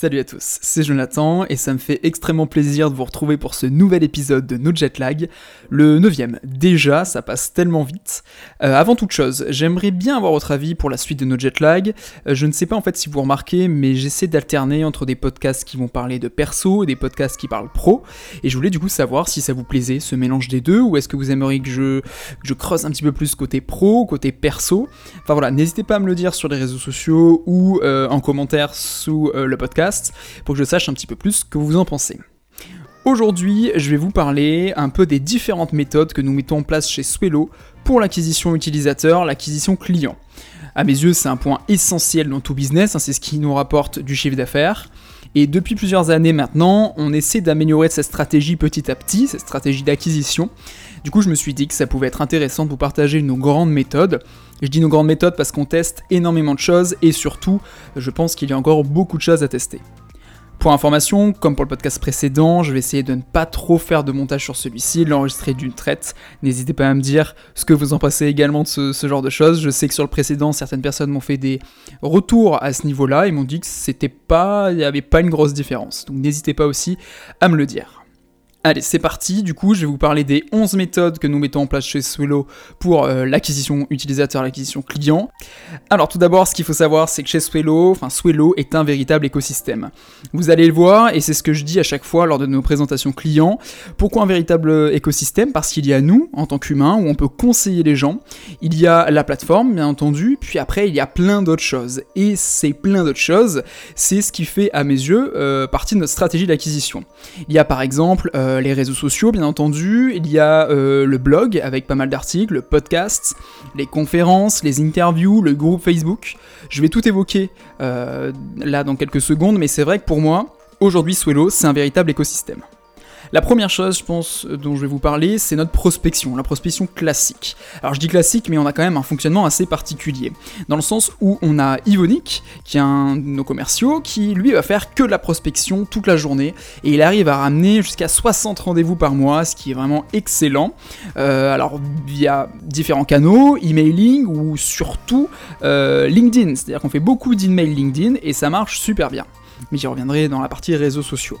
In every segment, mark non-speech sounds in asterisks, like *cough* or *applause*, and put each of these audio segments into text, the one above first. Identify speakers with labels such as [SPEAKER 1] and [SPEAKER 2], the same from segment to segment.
[SPEAKER 1] Salut à tous, c'est Jonathan et ça me fait extrêmement plaisir de vous retrouver pour ce nouvel épisode de No Jet Lag, le neuvième. Déjà, ça passe tellement vite. Euh, avant toute chose, j'aimerais bien avoir votre avis pour la suite de No Jet Lag. Euh, je ne sais pas en fait si vous remarquez, mais j'essaie d'alterner entre des podcasts qui vont parler de perso et des podcasts qui parlent pro. Et je voulais du coup savoir si ça vous plaisait ce mélange des deux ou est-ce que vous aimeriez que je, je creuse un petit peu plus côté pro, côté perso. Enfin voilà, n'hésitez pas à me le dire sur les réseaux sociaux ou euh, en commentaire sous le podcast pour que je sache un petit peu plus ce que vous en pensez. Aujourd'hui, je vais vous parler un peu des différentes méthodes que nous mettons en place chez Swello pour l'acquisition utilisateur, l'acquisition client. À mes yeux, c'est un point essentiel dans tout business, hein, c'est ce qui nous rapporte du chiffre d'affaires. Et depuis plusieurs années maintenant, on essaie d'améliorer cette stratégie petit à petit, cette stratégie d'acquisition. Du coup, je me suis dit que ça pouvait être intéressant de vous partager nos grandes méthodes. Je dis nos grandes méthodes parce qu'on teste énormément de choses et surtout, je pense qu'il y a encore beaucoup de choses à tester. Pour information, comme pour le podcast précédent, je vais essayer de ne pas trop faire de montage sur celui-ci, l'enregistrer d'une traite. N'hésitez pas à me dire ce que vous en pensez également de ce, genre de choses. Je sais que sur le précédent, certaines personnes m'ont fait des retours à ce niveau-là, ils m'ont dit que c'était pas, il n'y avait pas une grosse différence. Donc n'hésitez pas aussi à me le dire. Allez, c'est parti. Du coup, je vais vous parler des 11 méthodes que nous mettons en place chez Swello pour euh, l'acquisition utilisateur, l'acquisition client. Alors, tout d'abord, ce qu'il faut savoir, c'est que chez Swello, enfin, Swello est un véritable écosystème. Vous allez le voir, et c'est ce que je dis à chaque fois lors de nos présentations clients. Pourquoi un véritable écosystème? Parce qu'il y a nous, en tant qu'humains, où on peut conseiller les gens. Il y a la plateforme, bien entendu, puis après, il y a plein d'autres choses. Et ces plein d'autres choses, c'est ce qui fait, à mes yeux, euh, partie de notre stratégie d'acquisition. Il y a par exemple... Euh, euh, les réseaux sociaux, bien entendu. Il y a euh, le blog avec pas mal d'articles, le podcast, les conférences, les interviews, le groupe Facebook. Je vais tout évoquer euh, là dans quelques secondes, mais c'est vrai que pour moi, aujourd'hui, Swello, c'est un véritable écosystème. La première chose, je pense, dont je vais vous parler, c'est notre prospection, la prospection classique. Alors je dis classique, mais on a quand même un fonctionnement assez particulier. Dans le sens où on a Ivonic, qui est un de nos commerciaux, qui lui va faire que de la prospection toute la journée, et il arrive à ramener jusqu'à 60 rendez-vous par mois, ce qui est vraiment excellent. Euh, alors via différents canaux, emailing ou surtout euh, LinkedIn, c'est-à-dire qu'on fait beaucoup d'emails LinkedIn et ça marche super bien mais j'y reviendrai dans la partie réseaux sociaux.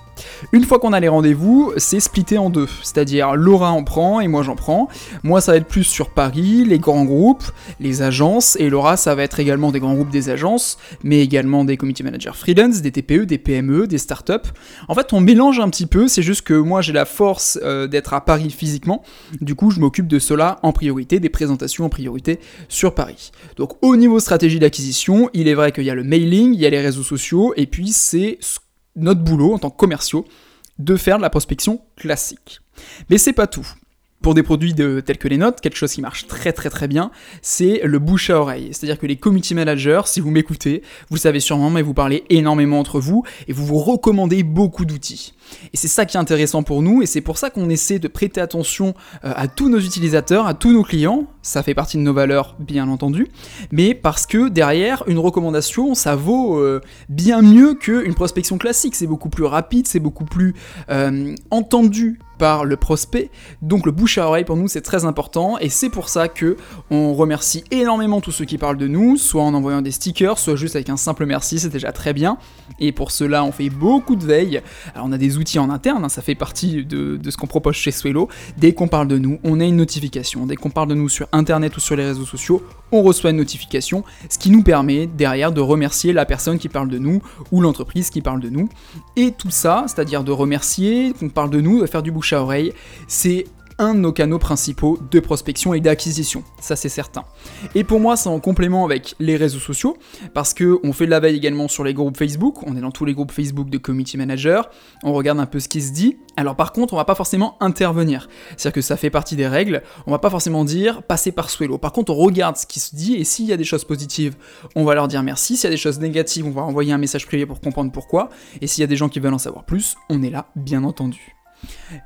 [SPEAKER 1] Une fois qu'on a les rendez-vous, c'est splitté en deux, c'est-à-dire Laura en prend et moi j'en prends. Moi ça va être plus sur Paris, les grands groupes, les agences, et Laura ça va être également des grands groupes des agences, mais également des community managers freelance, des TPE, des PME, des startups. En fait on mélange un petit peu, c'est juste que moi j'ai la force euh, d'être à Paris physiquement, du coup je m'occupe de cela en priorité, des présentations en priorité sur Paris. Donc au niveau stratégie d'acquisition, il est vrai qu'il y a le mailing, il y a les réseaux sociaux, et puis c'est notre boulot en tant que commerciaux de faire de la prospection classique. Mais c'est pas tout. Pour des produits tels que les notes, quelque chose qui marche très très très bien, c'est le bouche à oreille. C'est-à-dire que les community managers, si vous m'écoutez, vous savez sûrement, mais vous parlez énormément entre vous et vous vous recommandez beaucoup d'outils. Et c'est ça qui est intéressant pour nous, et c'est pour ça qu'on essaie de prêter attention euh, à tous nos utilisateurs, à tous nos clients, ça fait partie de nos valeurs bien entendu, mais parce que derrière, une recommandation, ça vaut euh, bien mieux qu'une prospection classique, c'est beaucoup plus rapide, c'est beaucoup plus euh, entendu par le prospect. Donc le bouche à oreille pour nous c'est très important et c'est pour ça que on remercie énormément tous ceux qui parlent de nous, soit en envoyant des stickers, soit juste avec un simple merci, c'est déjà très bien. Et pour cela on fait beaucoup de veille. Alors on a des outils en interne, hein, ça fait partie de, ce qu'on propose chez Swello. Dès qu'on parle de nous, on a une notification. Dès qu'on parle de nous sur internet ou sur les réseaux sociaux, on reçoit une notification, ce qui nous permet derrière de remercier la personne qui parle de nous ou l'entreprise qui parle de nous. Et tout ça, c'est-à-dire de remercier, qu'on parle de nous, de faire du bouche c'est un de nos canaux principaux de prospection et d'acquisition, ça c'est certain. Et pour moi, c'est en complément avec les réseaux sociaux, parce que on fait de la veille également sur les groupes Facebook, on est dans tous les groupes Facebook de community manager, on regarde un peu ce qui se dit. Alors par contre, on va pas forcément intervenir, c'est-à-dire que ça fait partie des règles, on va pas forcément dire passer par Swello. Par contre, on regarde ce qui se dit et s'il y a des choses positives, on va leur dire merci. S'il y a des choses négatives, on va envoyer un message privé pour comprendre pourquoi. Et s'il y a des gens qui veulent en savoir plus, on est là, bien entendu.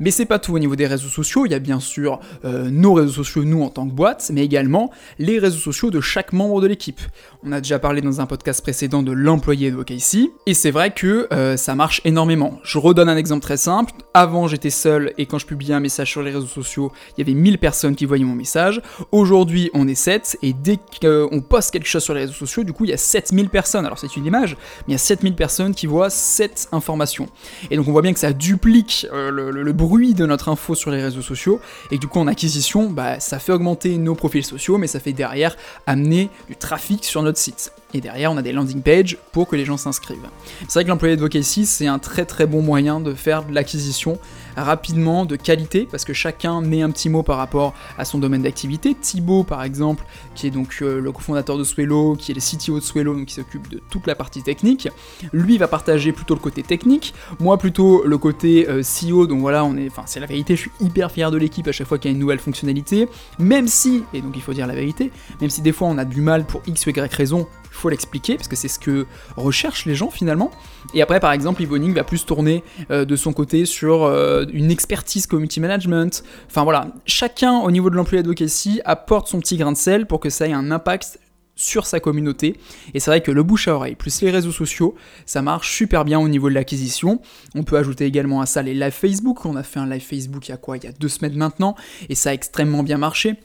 [SPEAKER 1] Mais c'est pas tout au niveau des réseaux sociaux, il y a bien sûr euh, nos réseaux sociaux, nous en tant que boîte, mais également les réseaux sociaux de chaque membre de l'équipe. On a déjà parlé dans un podcast précédent de l'employé de OKC, et c'est vrai que euh, ça marche énormément. Je redonne un exemple très simple, avant j'étais seul, et quand je publiais un message sur les réseaux sociaux, il y avait 1000 personnes qui voyaient mon message, aujourd'hui on est 7, et dès qu'on poste quelque chose sur les réseaux sociaux, du coup il y a 7000 personnes, alors c'est une image, mais il y a 7000 personnes qui voient cette information. Et donc on voit bien que ça duplique euh, le, bruit de notre info sur les réseaux sociaux, et du coup en acquisition, bah, ça fait augmenter nos profils sociaux, mais ça fait derrière amener du trafic sur notre site. Et derrière, on a des landing pages pour que les gens s'inscrivent. C'est vrai que l'employé de Vocacy, c'est un très très bon moyen de faire de l'acquisition rapidement, de qualité, parce que chacun met un petit mot par rapport à son domaine d'activité. Thibaut, par exemple, qui est donc euh, le cofondateur de Swello, qui est le CTO de Swello, donc qui s'occupe de toute la partie technique, lui va partager plutôt le côté technique, moi plutôt le côté euh, CEO, donc voilà, on est, enfin c'est la vérité, je suis hyper fier de l'équipe à chaque fois qu'il y a une nouvelle fonctionnalité, même si, et donc il faut dire la vérité, même si des fois on a du mal pour X ou Y raison, il faut l'expliquer, parce que c'est ce que recherchent les gens finalement. Et après, par exemple, Evoning va plus tourner euh, de son côté sur euh, une expertise community management. Enfin voilà, chacun au niveau de l'employé advocacy apporte son petit grain de sel pour que ça ait un impact sur sa communauté. Et c'est vrai que le bouche à oreille plus les réseaux sociaux, ça marche super bien au niveau de l'acquisition. On peut ajouter également à ça les live Facebook. On a fait un live Facebook il y a quoi? Il y a deux semaines maintenant, et ça a extrêmement bien marché.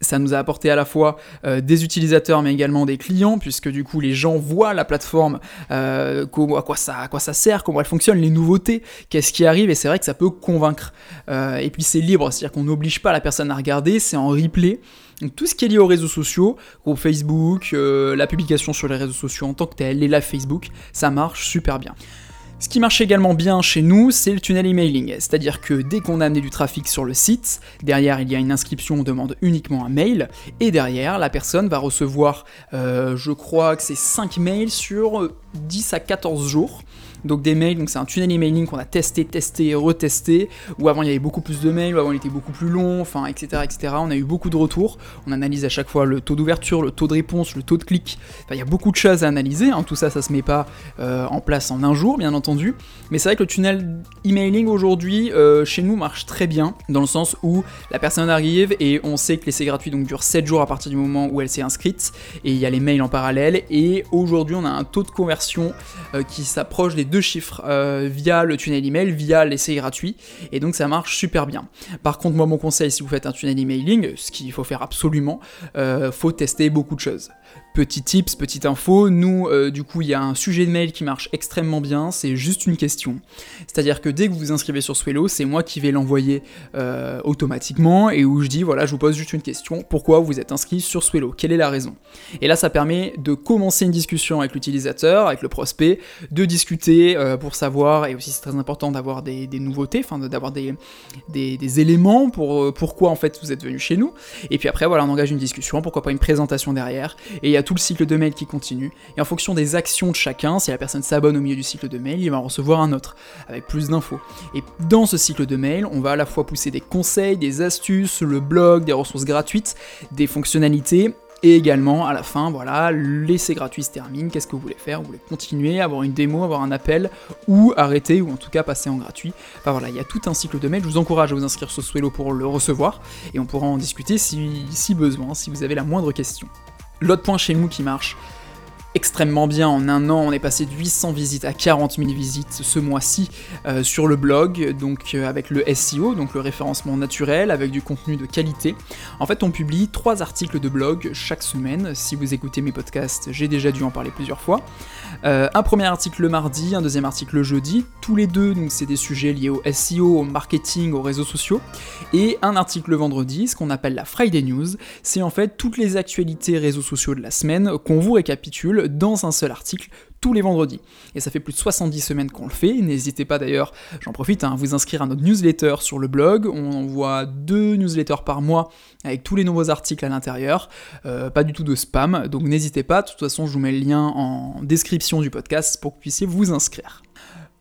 [SPEAKER 1] Ça nous a apporté à la fois euh, des utilisateurs mais également des clients puisque du coup les gens voient la plateforme, euh, à, quoi ça, sert, comment elle fonctionne, les nouveautés, qu'est-ce qui arrive et c'est vrai que ça peut convaincre. Euh, et puis c'est libre, c'est-à-dire qu'on n'oblige pas la personne à regarder, c'est en replay. Donc tout ce qui est lié aux réseaux sociaux, au Facebook, la publication sur les réseaux sociaux en tant que tel, les live Facebook, ça marche super bien. Ce qui marche également bien chez nous, c'est le tunnel emailing, c'est-à-dire que dès qu'on a amené du trafic sur le site, derrière il y a une inscription, on demande uniquement un mail, et derrière la personne va recevoir, euh, je crois que c'est 5 mails sur 10 à 14 jours, donc des mails, donc c'est un tunnel emailing qu'on a testé, testé, retesté, où avant il y avait beaucoup plus de mails, où avant il était beaucoup plus long, enfin etc. etc. On a eu beaucoup de retours, on analyse à chaque fois le taux d'ouverture, le taux de réponse, le taux de clic, enfin il y a beaucoup de choses à analyser, hein. tout ça ça se met pas euh, en place en un jour bien entendu, mais c'est vrai que le tunnel emailing aujourd'hui euh, chez nous marche très bien, dans le sens où la personne arrive et on sait que l'essai gratuit donc dure 7 jours à partir du moment où elle s'est inscrite, et il y a les mails en parallèle, et aujourd'hui on a un taux de conversion euh, qui s'approche des chiffres euh, via le tunnel email, via l'essai gratuit, et donc ça marche super bien. Par contre, moi mon conseil, si vous faites un tunnel emailing, ce qu'il faut faire absolument, euh, faut tester beaucoup de choses. Petit tips, petite info, nous, euh, du coup, il y a un sujet de mail qui marche extrêmement bien, c'est juste une question. C'est-à-dire que dès que vous vous inscrivez sur Swello, c'est moi qui vais l'envoyer automatiquement et où je dis, voilà, je vous pose juste une question, pourquoi vous êtes inscrit sur Swello? Quelle est la raison? Et là, ça permet de commencer une discussion avec l'utilisateur, avec le prospect, de discuter euh, pour savoir, et aussi c'est très important d'avoir des, nouveautés, enfin d'avoir des, éléments pour pourquoi en fait vous êtes venu chez nous. Et puis après, voilà, on engage une discussion, pourquoi pas une présentation derrière, et il y a tout le cycle de mail qui continue, et en fonction des actions de chacun, si la personne s'abonne au milieu du cycle de mail, il va recevoir un autre, avec plus d'infos. Et dans ce cycle de mail, on va à la fois pousser des conseils, des astuces, le blog, des ressources gratuites, des fonctionnalités, et également, à la fin, voilà, l'essai gratuit se termine, qu'est-ce que vous voulez faire? Vous voulez continuer, avoir une démo, avoir un appel, ou arrêter, ou en tout cas passer en gratuit? Enfin voilà, il y a tout un cycle de mail, je vous encourage à vous inscrire sur Swello pour le recevoir, et on pourra en discuter si besoin, si vous avez la moindre question. L'autre point chez nous qui marche extrêmement bien. En un an, on est passé de 800 visites à 40 000 visites ce mois-ci euh, sur le blog, donc euh, avec le SEO, donc le référencement naturel, avec du contenu de qualité. En fait, on publie trois articles de blog chaque semaine. Si vous écoutez mes podcasts, j'ai déjà dû en parler plusieurs fois. Euh, un premier article le mardi, un deuxième article le jeudi. Tous les deux, donc c'est des sujets liés au SEO, au marketing, aux réseaux sociaux. Et un article le vendredi, ce qu'on appelle la Friday News. C'est en fait toutes les actualités réseaux sociaux de la semaine qu'on vous récapitule dans un seul article tous les vendredis. Et ça fait plus de 70 semaines qu'on le fait. N'hésitez pas d'ailleurs, j'en profite, hein, à vous inscrire à notre newsletter sur le blog. On envoie deux newsletters par mois avec tous les nouveaux articles à l'intérieur. Euh, pas du tout de spam, donc n'hésitez pas. De toute façon, je vous mets le lien en description du podcast pour que vous puissiez vous inscrire.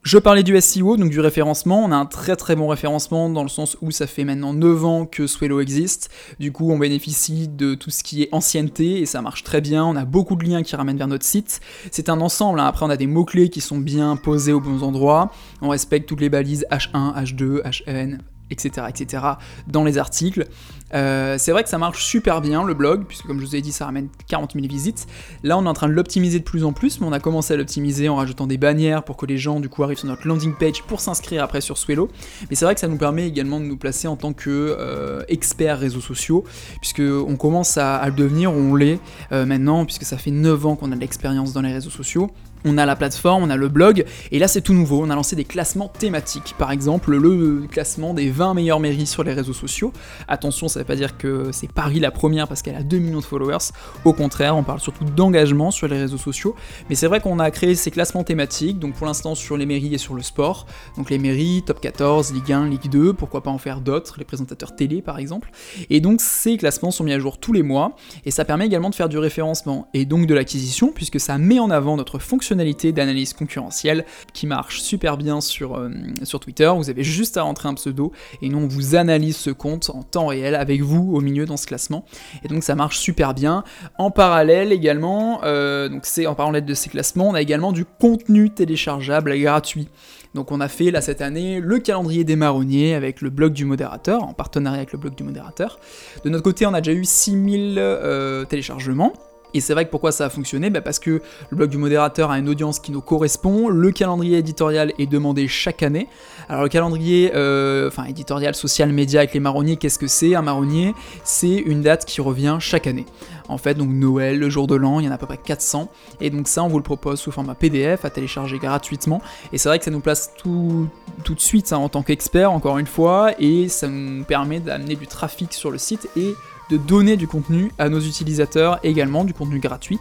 [SPEAKER 1] Je parlais du SEO, donc du référencement. On a un très très bon référencement dans le sens où ça fait maintenant 9 ans que Swello existe. Du coup, on bénéficie de tout ce qui est ancienneté et ça marche très bien. On a beaucoup de liens qui ramènent vers notre site. C'est un ensemble. Hein. Après, on a des mots-clés qui sont bien posés aux bons endroits. On respecte toutes les balises H1, H2, HN, etc., etc., dans les articles. Euh, c'est vrai que ça marche super bien le blog, puisque comme je vous ai dit, ça ramène 40 000 visites. Là, on est en train de l'optimiser de plus en plus, mais on a commencé à l'optimiser en rajoutant des bannières pour que les gens du coup arrivent sur notre landing page pour s'inscrire après sur Swello. Mais c'est vrai que ça nous permet également de nous placer en tant que euh, experts réseaux sociaux, puisque on commence à, le devenir, on l'est euh, maintenant, puisque ça fait 9 ans qu'on a de l'expérience dans les réseaux sociaux on a la plateforme, on a le blog, et là c'est tout nouveau, on a lancé des classements thématiques. Par exemple, le classement des 20 meilleures mairies sur les réseaux sociaux. Attention, ça veut pas dire que c'est Paris la première parce qu'elle a 2 millions de followers. Au contraire, on parle surtout d'engagement sur les réseaux sociaux. Mais c'est vrai qu'on a créé ces classements thématiques, donc pour l'instant sur les mairies et sur le sport. Donc les mairies, top 14, Ligue 1, Ligue 2, pourquoi pas en faire d'autres, les présentateurs télé par exemple. Et donc ces classements sont mis à jour tous les mois, et ça permet également de faire du référencement et donc de l'acquisition, puisque ça met en avant notre fonctionnalité d'analyse concurrentielle qui marche super bien sur, euh, sur Twitter. Vous avez juste à rentrer un pseudo et nous on vous analyse ce compte en temps réel avec vous au milieu dans ce classement. Et donc ça marche super bien. En parallèle également, euh, donc c'est en parallèle de ces classements, on a également du contenu téléchargeable gratuit. Donc on a fait là cette année le calendrier des marronniers avec le blog du modérateur, en partenariat avec le blog du modérateur. De notre côté, on a déjà eu 6000 euh, téléchargements. Et c'est vrai que pourquoi ça a fonctionné? Bah Parce que le blog du modérateur a une audience qui nous correspond, le calendrier éditorial est demandé chaque année. Alors le calendrier euh, enfin, éditorial, social, média avec les marronniers, qu'est-ce que c'est? Un marronnier, c'est une date qui revient chaque année. En fait, donc Noël, le jour de l'an, il y en a à peu près 400. Et donc ça, on vous le propose sous format PDF à télécharger gratuitement. Et c'est vrai que ça nous place tout, tout de suite hein, en tant qu'expert, encore une fois, et ça nous permet d'amener du trafic sur le site et de donner du contenu à nos utilisateurs également, du contenu gratuit,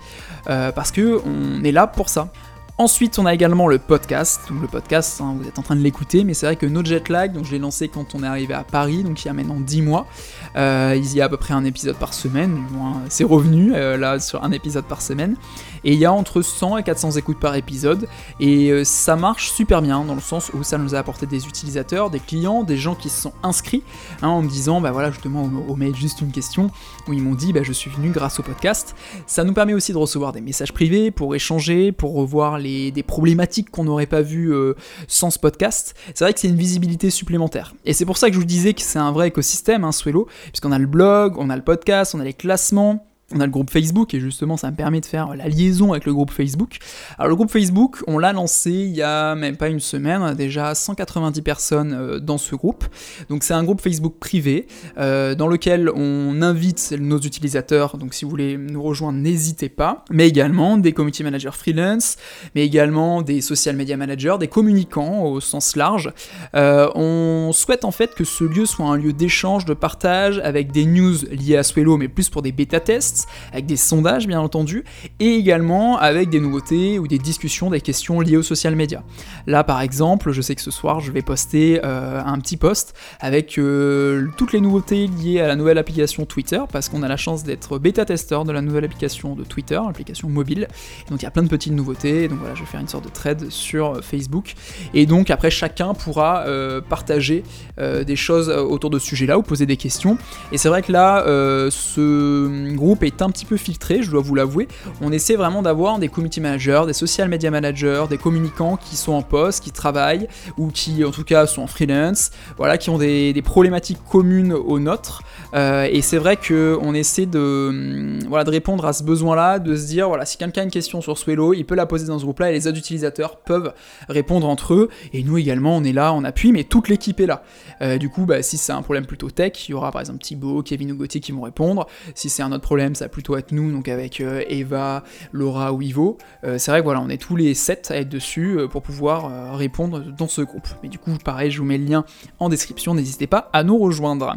[SPEAKER 1] euh, parce que on est là pour ça. Ensuite, on a également le podcast. Donc le podcast, hein, vous êtes en train de l'écouter, mais c'est vrai que No Jet Lag, donc je l'ai lancé quand on est arrivé à Paris, donc il y a maintenant 10 mois. Euh, il y a à peu près un épisode par semaine, c'est revenu euh, là sur un épisode par semaine. Et il y a entre 100 et 400 écoutes par épisode. Et euh, ça marche super bien dans le sens où ça nous a apporté des utilisateurs, des clients, des gens qui se sont inscrits hein, en me disant, bah voilà, justement, au, mail juste une question où ils m'ont dit, bah je suis venu grâce au podcast. Ça nous permet aussi de recevoir des messages privés pour échanger, pour revoir des problématiques qu'on n'aurait pas vues euh, sans ce podcast. C'est vrai que c'est une visibilité supplémentaire. Et c'est pour ça que je vous disais que c'est un vrai écosystème, hein, puisqu'on a le blog, on a le podcast, on a les classements on a le groupe Facebook et justement ça me permet de faire la liaison avec le groupe Facebook. Alors le groupe Facebook, on l'a lancé il y a même pas une semaine, a déjà 190 personnes euh, dans ce groupe. Donc c'est un groupe Facebook privé euh, dans lequel on invite nos utilisateurs, donc si vous voulez nous rejoindre, n'hésitez pas, mais également des community managers freelance, mais également des social media managers, des communicants au sens large. Euh, on souhaite en fait que ce lieu soit un lieu d'échange, de partage avec des news liées à Swello, mais plus pour des bêta tests avec des sondages bien entendu, et également avec des nouveautés ou des discussions, des questions liées aux social media. Là par exemple, je sais que ce soir je vais poster euh, un petit post avec euh, toutes les nouveautés liées à la nouvelle application Twitter, parce qu'on a la chance d'être bêta-testeur de la nouvelle application de Twitter, l'application mobile. Donc il y a plein de petites nouveautés, donc voilà, je vais faire une sorte de thread sur Facebook. Et donc après chacun pourra euh, partager des choses autour de ce sujet-là ou poser des questions. Et c'est vrai que là, ce groupe est un petit peu filtré, je dois vous l'avouer. On essaie vraiment d'avoir des community managers, des social media managers, des communicants qui sont en poste, qui travaillent, ou qui en tout cas sont en freelance, voilà, qui ont des, problématiques communes aux nôtres. Euh, et c'est vrai qu'on essaie de, hum, voilà, de répondre à ce besoin-là, de se dire, voilà, si quelqu'un a une question sur Swello, il peut la poser dans ce groupe-là et les autres utilisateurs peuvent répondre entre eux. Et nous également, on est là, on appuie, mais toute l'équipe est là. Euh, du coup, bah, si c'est un problème plutôt tech, il y aura par exemple Thibaut, Kevin ou Gauthier qui vont répondre. Si c'est un autre problème, ça va plutôt être nous, donc avec euh, Eva, Laura ou Ivo. Euh, c'est vrai que voilà, on est tous les 7 à être dessus euh, pour pouvoir répondre dans ce groupe. Mais du coup, pareil, je vous mets le lien en description, n'hésitez pas à nous rejoindre.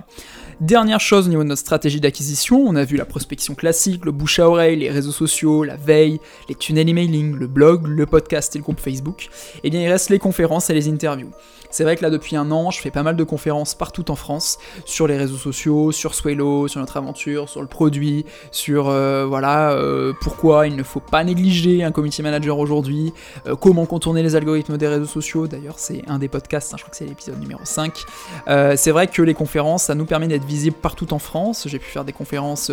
[SPEAKER 1] Dernière chose au niveau de notre stratégie d'acquisition, on a vu la prospection classique, le bouche à oreille, les réseaux sociaux, la veille, les tunnels emailing, le blog, le podcast et le groupe Facebook. Et eh bien il reste les conférences et les interviews. C'est vrai que là depuis un an, je fais pas mal de conférences partout en France, sur les réseaux sociaux, sur Swello, sur notre aventure, sur le produit, sur voilà pourquoi il ne faut pas négliger un community manager aujourd'hui, comment contourner les algorithmes des réseaux sociaux. D'ailleurs, c'est un des podcasts, hein, je crois que c'est l'épisode numéro 5. c'est vrai que les conférences, ça nous permet d'être visible partout en France. J'ai pu faire des conférences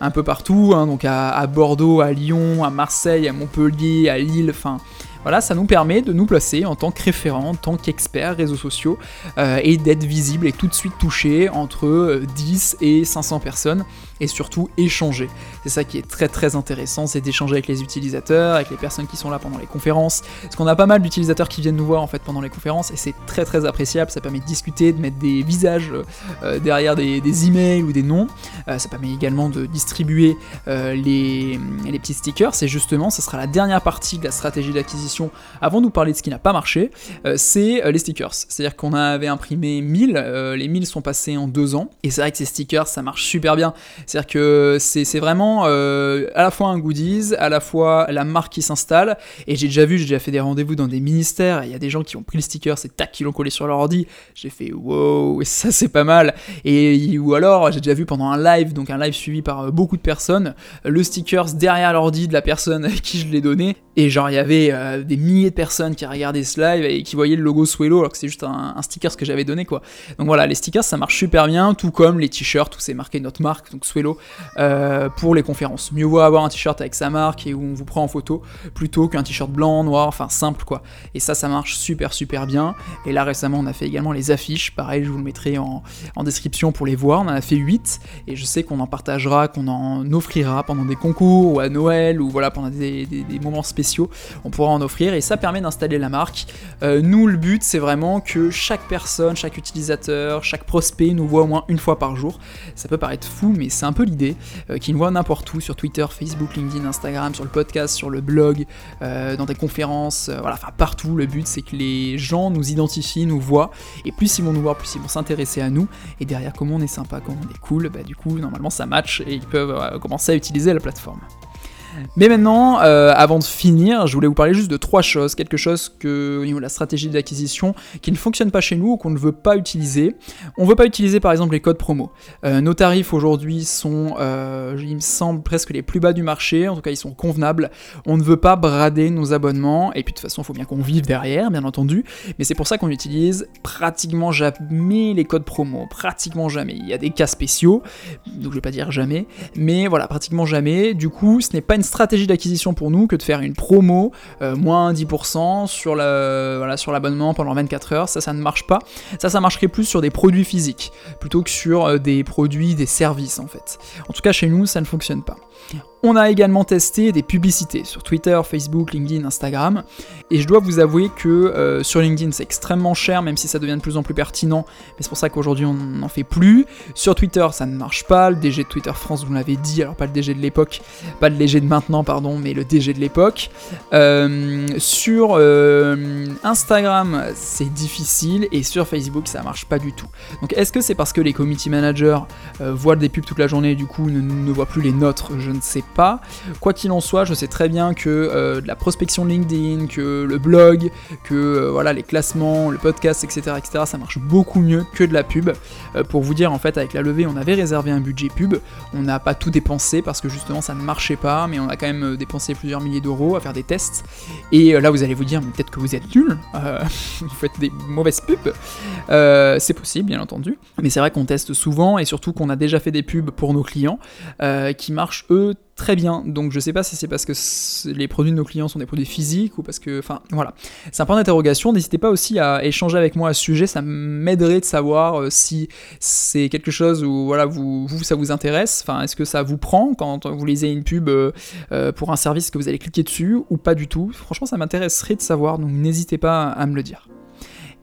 [SPEAKER 1] un peu partout, hein, donc à Bordeaux, à Lyon, à Marseille, à Montpellier, à Lille, enfin voilà, ça nous permet de nous placer en tant que référent, en tant qu'expert réseaux sociaux euh, et d'être visible et tout de suite touché entre 10 euh, et 500 personnes et surtout échanger. C'est ça qui est très très intéressant, c'est d'échanger avec les utilisateurs, avec les personnes qui sont là pendant les conférences. Parce qu'on a pas mal d'utilisateurs qui viennent nous voir en fait pendant les conférences et c'est très très appréciable, ça permet de discuter, de mettre des visages euh, derrière des, emails ou des noms. ça permet également de distribuer les, petits stickers. C'est justement, ce sera la dernière partie de la stratégie d'acquisition avant de nous parler de ce qui n'a pas marché, euh, c'est euh, les stickers. C'est-à-dire qu'on avait imprimé 1000, euh, les 1000 sont passés en deux ans, et c'est vrai que ces stickers, ça marche super bien. C'est-à-dire que c'est vraiment à la fois un goodies, à la fois la marque qui s'installe, et j'ai déjà vu, j'ai déjà fait des rendez-vous dans des ministères, il y a des gens qui ont pris le sticker, c'est tac, qui l'ont collé sur leur ordi, j'ai fait wow, ça c'est pas mal. Et ou alors, j'ai déjà vu pendant un live, donc un live suivi par beaucoup de personnes, le stickers derrière l'ordi de la personne *laughs* à qui je l'ai donné, et genre il y avait des milliers de personnes qui regardaient ce live et qui voyaient le logo Swello alors que c'est juste un, sticker ce que j'avais donné quoi. Donc voilà, les stickers ça marche super bien, tout comme les t-shirts où c'est marqué notre marque, donc Swello, euh, pour les conférences. Mieux vaut avoir un t-shirt avec sa marque et où on vous prend en photo plutôt qu'un t-shirt blanc, noir, enfin simple quoi. Et ça, ça marche super super bien. Et là récemment, on a fait également les affiches, pareil, je vous le mettrai en, description pour les voir. On en a fait 8 et je sais qu'on en partagera, qu'on en offrira pendant des concours ou à Noël ou voilà pendant des, des moments spéciaux. On pourra en offrir et ça permet d'installer la marque. Euh, nous, le but, c'est vraiment que chaque personne, chaque utilisateur, chaque prospect nous voit au moins une fois par jour. Ça peut paraître fou, mais c'est un peu l'idée, euh, qu'ils nous voient n'importe où, sur Twitter, Facebook, LinkedIn, Instagram, sur le podcast, sur le blog, euh, dans des conférences, voilà, enfin partout. Le but, c'est que les gens nous identifient, nous voient, et plus ils vont nous voir, plus ils vont s'intéresser à nous, et derrière, comment on est sympa, comment on est cool, bah du coup, normalement, ça match, et ils peuvent commencer à utiliser la plateforme. Mais maintenant, euh, avant de finir, je voulais vous parler juste de trois choses. Quelque chose que, la stratégie d'acquisition, qui ne fonctionne pas chez nous ou qu'on ne veut pas utiliser. On ne veut pas utiliser par exemple les codes promo. Euh, nos tarifs aujourd'hui sont, euh, il me semble, presque les plus bas du marché. En tout cas, ils sont convenables. On ne veut pas brader nos abonnements. Et puis de toute façon, il faut bien qu'on vive derrière, bien entendu. Mais c'est pour ça qu'on utilise pratiquement jamais les codes promo. Pratiquement jamais. Il y a des cas spéciaux, donc je vais pas dire jamais. Mais voilà, pratiquement jamais. Du coup, ce n'est pas une stratégie d'acquisition pour nous que de faire une promo, euh, moins 10% sur l'abonnement sur pendant 24 heures. Ça, ça ne marche pas. Ça, ça marcherait plus sur des produits physiques, plutôt que sur euh, des produits, des services en fait. En tout cas, chez nous, ça ne fonctionne pas. On a également testé des publicités sur Twitter, Facebook, LinkedIn, Instagram. Et je dois vous avouer que euh, sur LinkedIn c'est extrêmement cher, même si ça devient de plus en plus pertinent. Mais c'est pour ça qu'aujourd'hui on n'en fait plus. Sur Twitter ça ne marche pas. Le DG de Twitter France vous l'avez dit, alors pas le DG de l'époque, pas le DG de maintenant pardon, mais le DG de l'époque. Euh, sur euh, Instagram c'est difficile et sur Facebook ça marche pas du tout. Donc est-ce que c'est parce que les community managers voient des pubs toute la journée et du coup ne, voient plus les nôtres? Ne sais pas. Quoi qu'il en soit, je sais très bien que euh, la prospection LinkedIn, que le blog, que euh, voilà les classements, le podcast, etc., etc., ça marche beaucoup mieux que de la pub. Euh, pour vous dire, en fait, avec la levée, on avait réservé un budget pub. On n'a pas tout dépensé parce que justement ça ne marchait pas, mais on a quand même dépensé plusieurs milliers d'euros à faire des tests. Et là, vous allez vous dire, peut-être que vous êtes nul, *laughs* vous faites des mauvaises pubs. c'est possible, bien entendu. Mais c'est vrai qu'on teste souvent et surtout qu'on a déjà fait des pubs pour nos clients qui marchent eux très bien. Donc je sais pas si c'est parce que les produits de nos clients sont des produits physiques ou parce que. Enfin voilà. C'est un point d'interrogation. N'hésitez pas aussi à échanger avec moi à ce sujet. Ça m'aiderait de savoir euh, si c'est quelque chose où voilà, vous, ça vous intéresse. Enfin, est-ce que ça vous prend quand vous lisez une pub euh, euh, pour un service que vous allez cliquer dessus ou pas du tout? Franchement, ça m'intéresserait de savoir. Donc n'hésitez pas à me le dire.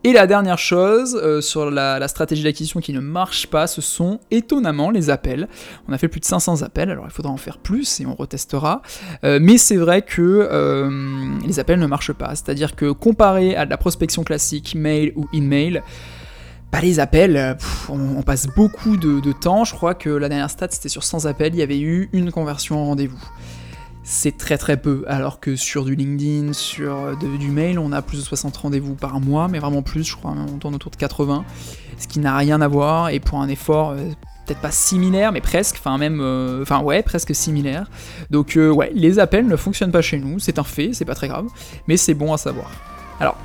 [SPEAKER 1] Et la dernière chose euh, sur la, stratégie d'acquisition qui ne marche pas, ce sont étonnamment les appels. On a fait plus de 500 appels, alors il faudra en faire plus et on retestera. Euh, mais c'est vrai que euh, les appels ne marchent pas. C'est-à-dire que comparé à de la prospection classique, mail ou email, bah les appels, on, passe beaucoup de, de, temps. Je crois que la dernière stat c'était sur 100 appels, il y avait eu une conversion en rendez-vous c'est très très peu, alors que sur du LinkedIn, sur euh, du mail, on a plus de 60 rendez-vous par mois, mais vraiment plus, je crois, on tourne autour de 80, ce qui n'a rien à voir, et pour un effort euh, peut-être pas similaire, mais presque, enfin même, enfin ouais, presque similaire. Donc ouais, les appels ne fonctionnent pas chez nous, c'est un fait, c'est pas très grave, mais c'est bon à savoir. Alors,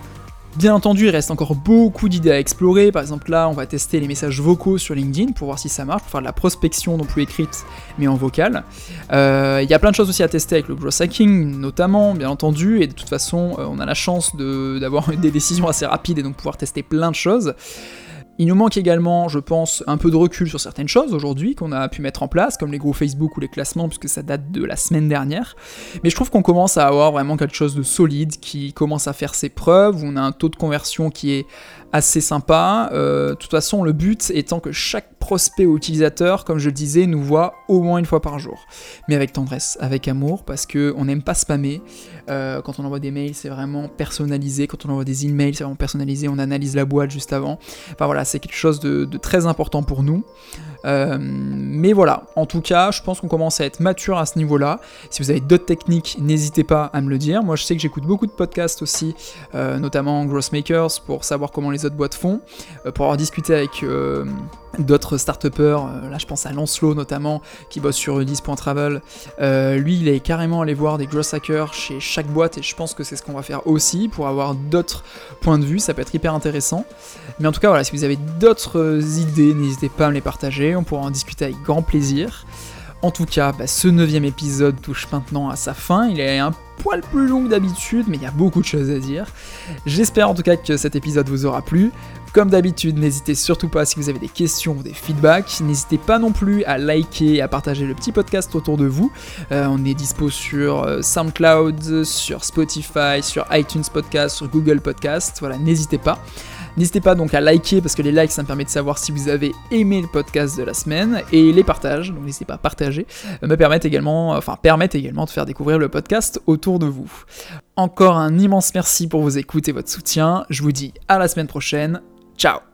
[SPEAKER 1] Bien entendu, il reste encore beaucoup d'idées à explorer. Par exemple, là, on va tester les messages vocaux sur LinkedIn pour voir si ça marche, pour faire de la prospection non plus écrite, mais en vocal. Euh, il y a plein de choses aussi à tester avec le growth hacking, notamment, bien entendu, et de toute façon, euh, on a la chance d'avoir *laughs* des décisions assez rapides et donc pouvoir tester plein de choses. Il nous manque également, je pense, un peu de recul sur certaines choses aujourd'hui qu'on a pu mettre en place, comme les gros Facebook ou les classements, puisque ça date de la semaine dernière. Mais je trouve qu'on commence à avoir vraiment quelque chose de solide qui commence à faire ses preuves, où on a un taux de conversion qui est assez sympa. Euh, de toute façon, le but étant que chaque prospect ou utilisateur, comme je le disais, nous voit au moins une fois par jour. Mais avec tendresse, avec amour, parce qu'on n'aime pas spammer. Euh, quand on envoie des mails, c'est vraiment personnalisé. Quand on envoie des emails, c'est vraiment personnalisé. On analyse la boîte juste avant. Enfin voilà, c'est quelque chose de, très important pour nous. Euh, mais voilà, en tout cas, je pense qu'on commence à être mature à ce niveau-là. Si vous avez d'autres techniques, n'hésitez pas à me le dire. Moi, je sais que j'écoute beaucoup de podcasts aussi, notamment Growth pour savoir comment les autres boîtes font, euh, pour avoir discuté avec euh, d'autres start euh, là je pense à Lancelot notamment, qui bosse sur Udis.travel, lui il est carrément allé voir des growth hackers chez chaque boîte et je pense que c'est ce qu'on va faire aussi pour avoir d'autres points de vue, ça peut être hyper intéressant. Mais en tout cas voilà, si vous avez d'autres idées, n'hésitez pas à me les partager, on pourra en discuter avec grand plaisir. En tout cas, bah, ce neuvième épisode touche maintenant à sa fin. Il est un poil plus long que d'habitude, mais il y a beaucoup de choses à dire. J'espère en tout cas que cet épisode vous aura plu. Comme d'habitude, n'hésitez surtout pas si vous avez des questions ou des feedbacks. N'hésitez pas non plus à liker et à partager le petit podcast autour de vous. Euh, on est dispo sur euh, SoundCloud, sur Spotify, sur iTunes Podcast, sur Google Podcast. Voilà, n'hésitez pas. N'hésitez pas donc à liker parce que les likes ça me permet de savoir si vous avez aimé le podcast de la semaine et les partages, donc n'hésitez pas à partager, euh, me permettent également, enfin permettent également de faire découvrir le podcast autour de vous. Encore un immense merci pour vos écoutes et votre soutien. Je vous dis à la semaine prochaine. Ciao